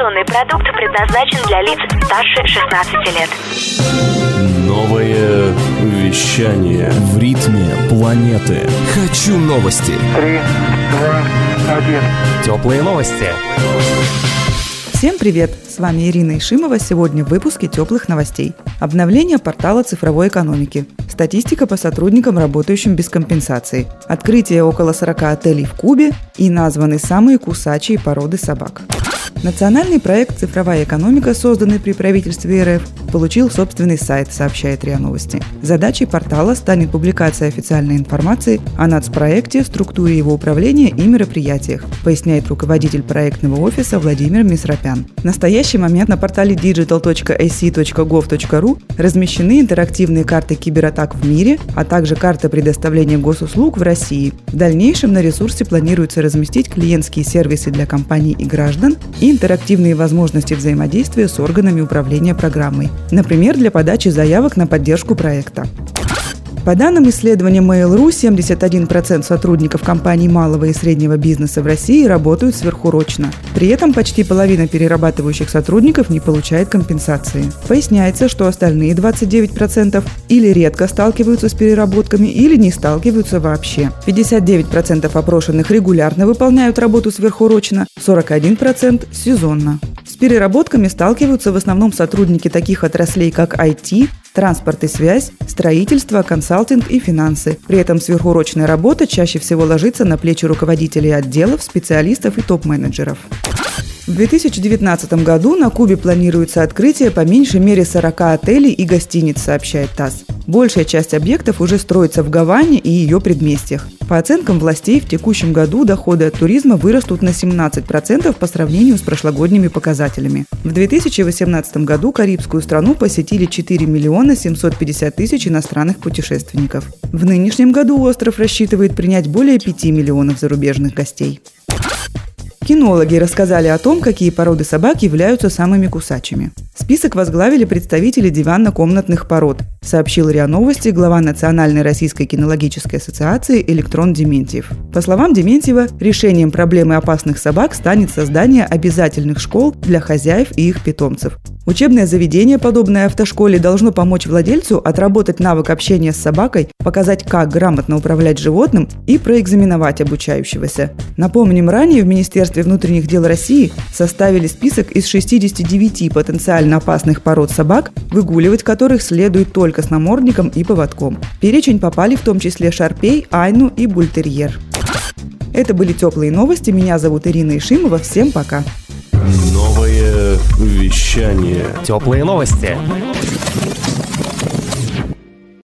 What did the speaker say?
Информационный продукт предназначен для лиц старше 16 лет. Новое вещание в ритме планеты. Хочу новости. Три, два, один. Теплые новости. Всем привет! С вами Ирина Ишимова. Сегодня в выпуске теплых новостей. Обновление портала цифровой экономики. Статистика по сотрудникам, работающим без компенсации. Открытие около 40 отелей в Кубе и названы самые кусачие породы собак. Национальный проект «Цифровая экономика», созданный при правительстве РФ, получил собственный сайт, сообщает РИА Новости. Задачей портала станет публикация официальной информации о нацпроекте, структуре его управления и мероприятиях, поясняет руководитель проектного офиса Владимир Мисрапян. В настоящий момент на портале digital.ac.gov.ru размещены интерактивные карты кибератак в мире, а также карта предоставления госуслуг в России. В дальнейшем на ресурсе планируется разместить клиентские сервисы для компаний и граждан и интерактивные возможности взаимодействия с органами управления программой, например, для подачи заявок на поддержку проекта. По данным исследования Mail.ru, 71% сотрудников компаний малого и среднего бизнеса в России работают сверхурочно. При этом почти половина перерабатывающих сотрудников не получает компенсации. Поясняется, что остальные 29% или редко сталкиваются с переработками, или не сталкиваются вообще. 59% опрошенных регулярно выполняют работу сверхурочно, 41% – сезонно. Переработками сталкиваются в основном сотрудники таких отраслей, как IT, транспорт и связь, строительство, консалтинг и финансы. При этом сверхурочная работа чаще всего ложится на плечи руководителей отделов, специалистов и топ-менеджеров. В 2019 году на Кубе планируется открытие по меньшей мере 40 отелей и гостиниц, сообщает ТАСС. Большая часть объектов уже строится в Гаване и ее предместьях. По оценкам властей, в текущем году доходы от туризма вырастут на 17% по сравнению с прошлогодними показателями. В 2018 году карибскую страну посетили 4 миллиона 750 тысяч иностранных путешественников. В нынешнем году остров рассчитывает принять более 5 миллионов зарубежных гостей. Кинологи рассказали о том, какие породы собак являются самыми кусачими. Список возглавили представители диванно-комнатных пород, сообщил РИА Новости глава Национальной российской кинологической ассоциации Электрон Дементьев. По словам Дементьева, решением проблемы опасных собак станет создание обязательных школ для хозяев и их питомцев. Учебное заведение, подобное автошколе, должно помочь владельцу отработать навык общения с собакой, показать, как грамотно управлять животным и проэкзаменовать обучающегося. Напомним, ранее в Министерстве внутренних дел России составили список из 69 потенциально опасных пород собак, выгуливать которых следует только с намордником и поводком. В перечень попали в том числе шарпей, айну и бультерьер. Это были теплые новости. Меня зовут Ирина Ишимова. Всем пока. Новое Вещание. Теплые новости.